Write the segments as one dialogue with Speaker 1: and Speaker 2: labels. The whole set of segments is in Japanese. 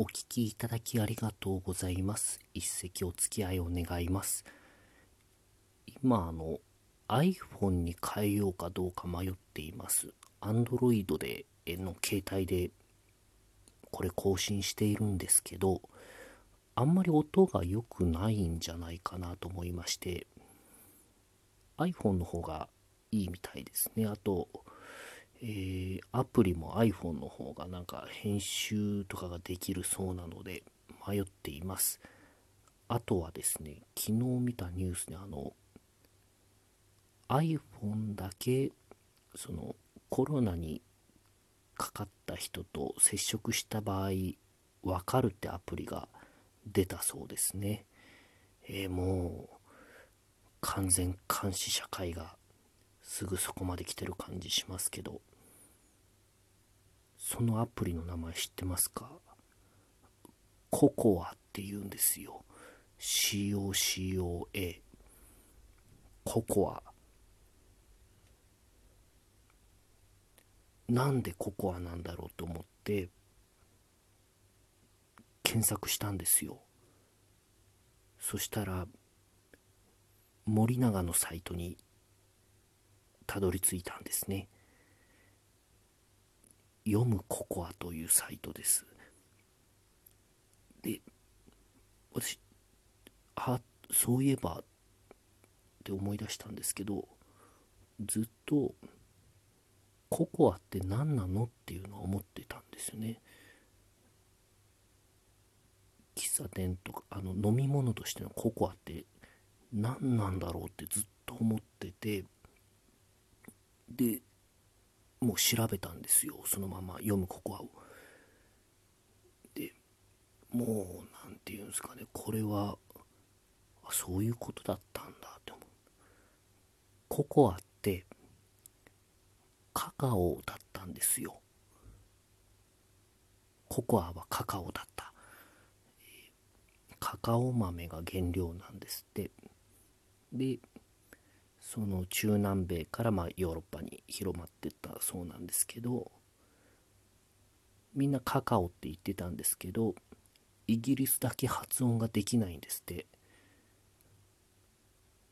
Speaker 1: お聞きいただきありがとうございます。一席お付き合いを願います。今、あの、iPhone に変えようかどうか迷っています。Android での携帯でこれ更新しているんですけど、あんまり音が良くないんじゃないかなと思いまして、iPhone の方がいいみたいですね。あと、えーアプリも iPhone の方がなんか編集とかができるそうなので迷っています。あとはですね、昨日見たニュースであの iPhone だけそのコロナにかかった人と接触した場合わかるってアプリが出たそうですね。えーもう完全監視社会がすぐそこまで来てる感じしますけどそのアプリの名前知ってますか？ココアって言うんですよ。COCOA ココア。なんでココアなんだろうと思って検索したんですよ。そしたら森永のサイトにたどり着いたんですね。読むココアというサイトです。で私あそういえばって思い出したんですけどずっとココアって何なのっていうのは思ってたんですよね。喫茶店とかあの飲み物としてのココアって何なんだろうってずっと思ってて。でもう調べたんですよ。そのまま読むココアを。でもう何て言うんですかね。これはあそういうことだったんだって思う。ココアってカカオだったんですよ。ココアはカカオだった。カカオ豆が原料なんですって。でその中南米からまヨーロッパに広まってったそうなんですけどみんなカカオって言ってたんですけどイギリスだけ発音ができないんですって。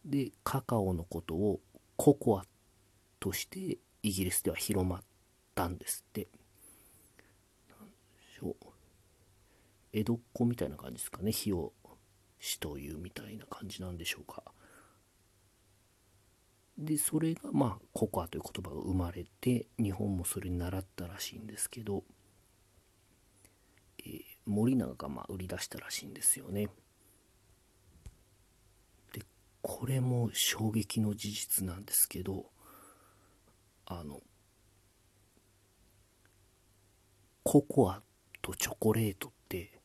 Speaker 1: でカカオのことをココアとしてイギリスでは広まったんですって。なんでしょう。江戸っ子みたいな感じですかね。火を死というみたいな感じなんでしょうか。でそれがまあココアという言葉が生まれて日本もそれに習ったらしいんですけど、えー森永がまあ売り出したらしいんですよね。でこれも衝撃の事実なんですけどあのココアとチョコレートって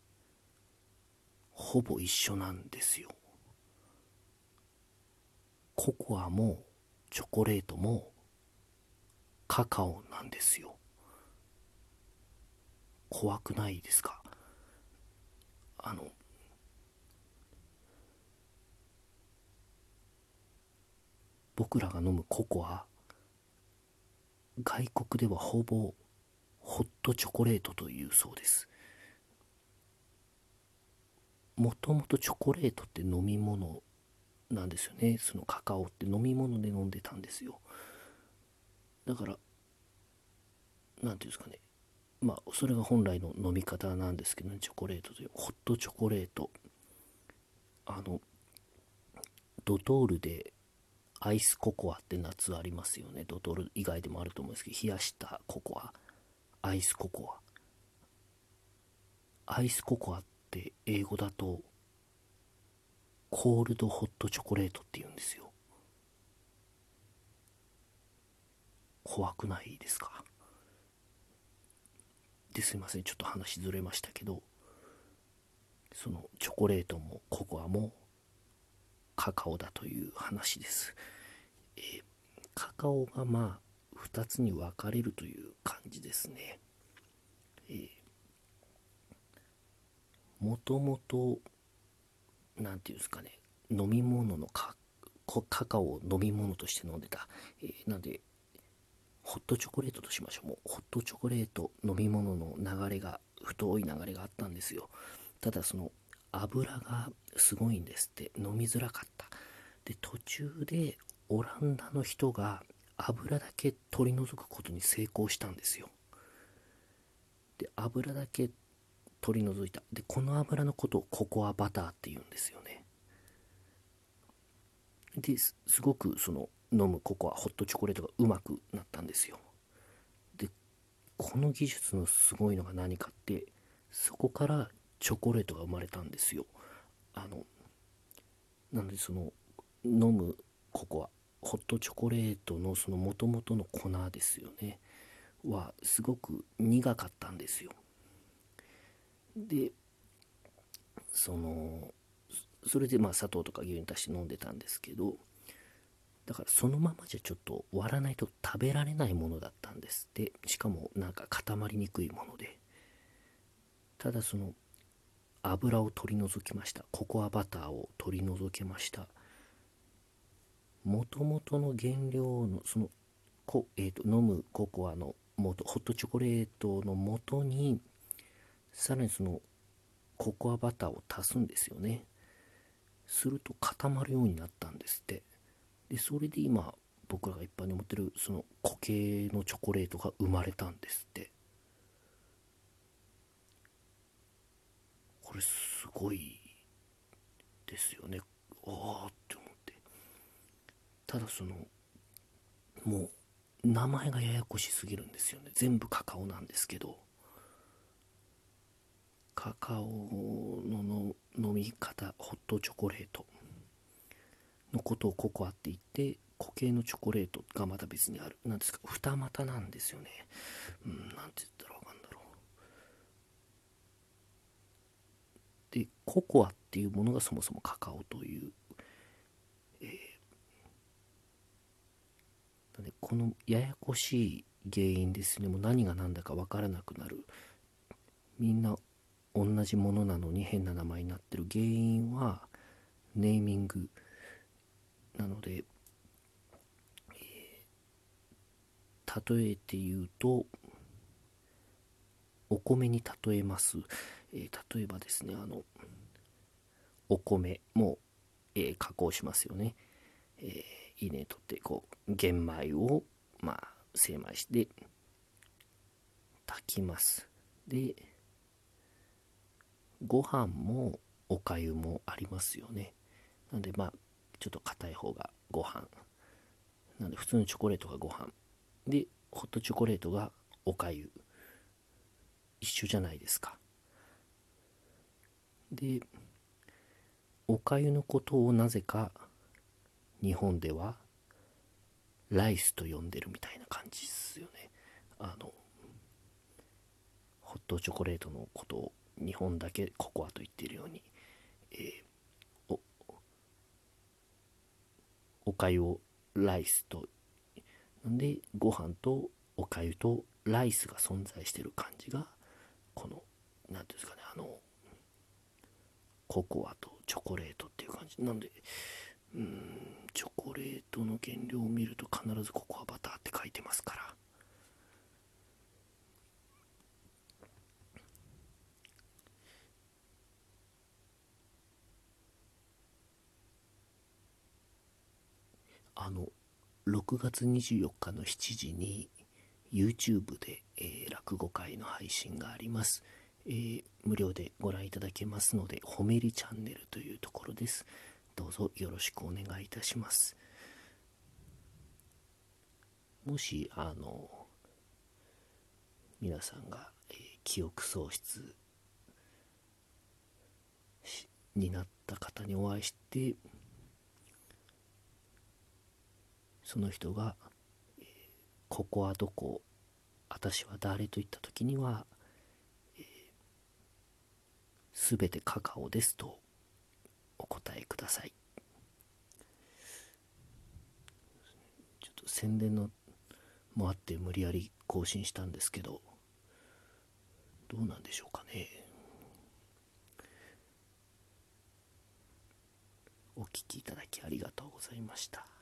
Speaker 1: ほぼ一緒なんですよ。ココアもチョコレートもカカオなんですよ。怖くないですか？あの僕らが飲むココア外国ではほぼホットチョコレートというそうです。もともとチョコレートって飲み物なんですよね。そのカカオって飲み物で飲んでたんですよ。だから何ていうんですかね。まあそれが本来の飲み方なんですけどね。チョコレートというホットチョコレート。あのドトールでアイスココアって夏ありますよね。ドトール以外でもあると思うんですけど冷やしたココア。アイスココア。アイスココアって英語だとコールドホットチョコレートって言うんですよ。怖くないですか？ですいません。ちょっと話ずれましたけどそのチョコレートもココアもカカオだという話です、えーカカオがまあ2つに分かれるという感じですね。えもともとなんていうんですかね飲み物のカカカオを飲み物として飲んでた、えーなんでホットチョコレートとしましょう。もうホットチョコレート飲み物の流れが太い流れがあったんですよ。ただその油がすごいんですって。飲みづらかった。で途中でオランダの人が油だけ取り除くことに成功したんですよ。で油だけ取り除いた。でこの油のことをココアバターって言うんですよね。ですごくその飲むココアホットチョコレートがうまくなったんですよ。でこの技術のすごいのが何かってそこからチョコレートが生まれたんですよ。あのなのでその飲むココアホットチョコレートのその元々の粉ですよね。はすごく苦かったんですよ。でそのそれでまあ砂糖とか牛乳足して飲んでたんですけどだからそのままじゃちょっと割らないと食べられないものだったんですでしかもなんか固まりにくいもので。ただその油を取り除きました。ココアバターを取り除けました。もともとの原料のそのこ、えーと、飲むココアの元ホットチョコレートの元にさらにそのココアバターを足すんですよね。すると固まるようになったんですって。でそれで今僕らが一般に持ってるその固形のチョコレートが生まれたんですって。これすごいですよね。ああって思って。ただそのもう名前がややこしすぎるんですよね。全部カカオなんですけど。カカオの飲み方ホットチョコレート。のことをココアって言って固形のチョコレートがまた別にある。何ですか？二股なんですよね。うんなんて言ったらわかんだろう。でココアっていうものがそもそもカカオというえー、でこのややこしい原因ですね。もう何が何だか分からなくなる。みんな同じものなのに変な名前になってる原因はネーミングなので、えー、例えて言うとお米に例えます、えー、例えばですねあのお米も、えー、加工しますよね、えー、稲取ってこう玄米をまあ精米して炊きます。でご飯もおかゆもありますよね。なのでまあちょっと硬い方がご飯。なので普通のチョコレートがご飯。でホットチョコレートがおかゆ一緒じゃないですか。でおかゆのことをなぜか日本ではライスと呼んでるみたいな感じですよね。あのホットチョコレートのことを日本だけココアと言っているように、えー、おおかゆをライスとなんでご飯とおかゆとライスが存在してる感じがこの何ていうんですかねあのココアとチョコレートっていう感じ。なんでうんチョコレートの原料を見ると必ずココアバターって書いてますから。あの6月24日の7時に YouTube で、えー、落語会の配信があります、えー、無料でご覧いただけますので褒めりチャンネルというところです。どうぞよろしくお願いいたします。もしあの皆さんが、えー、記憶喪失になった方にお会いしてその人が、ここはどこ私は誰と言った時には、えー、全てカカオですとお答えくださいちょっと宣伝のもあって無理やり更新したんですけどどうなんでしょうかねお聴きいただきありがとうございました。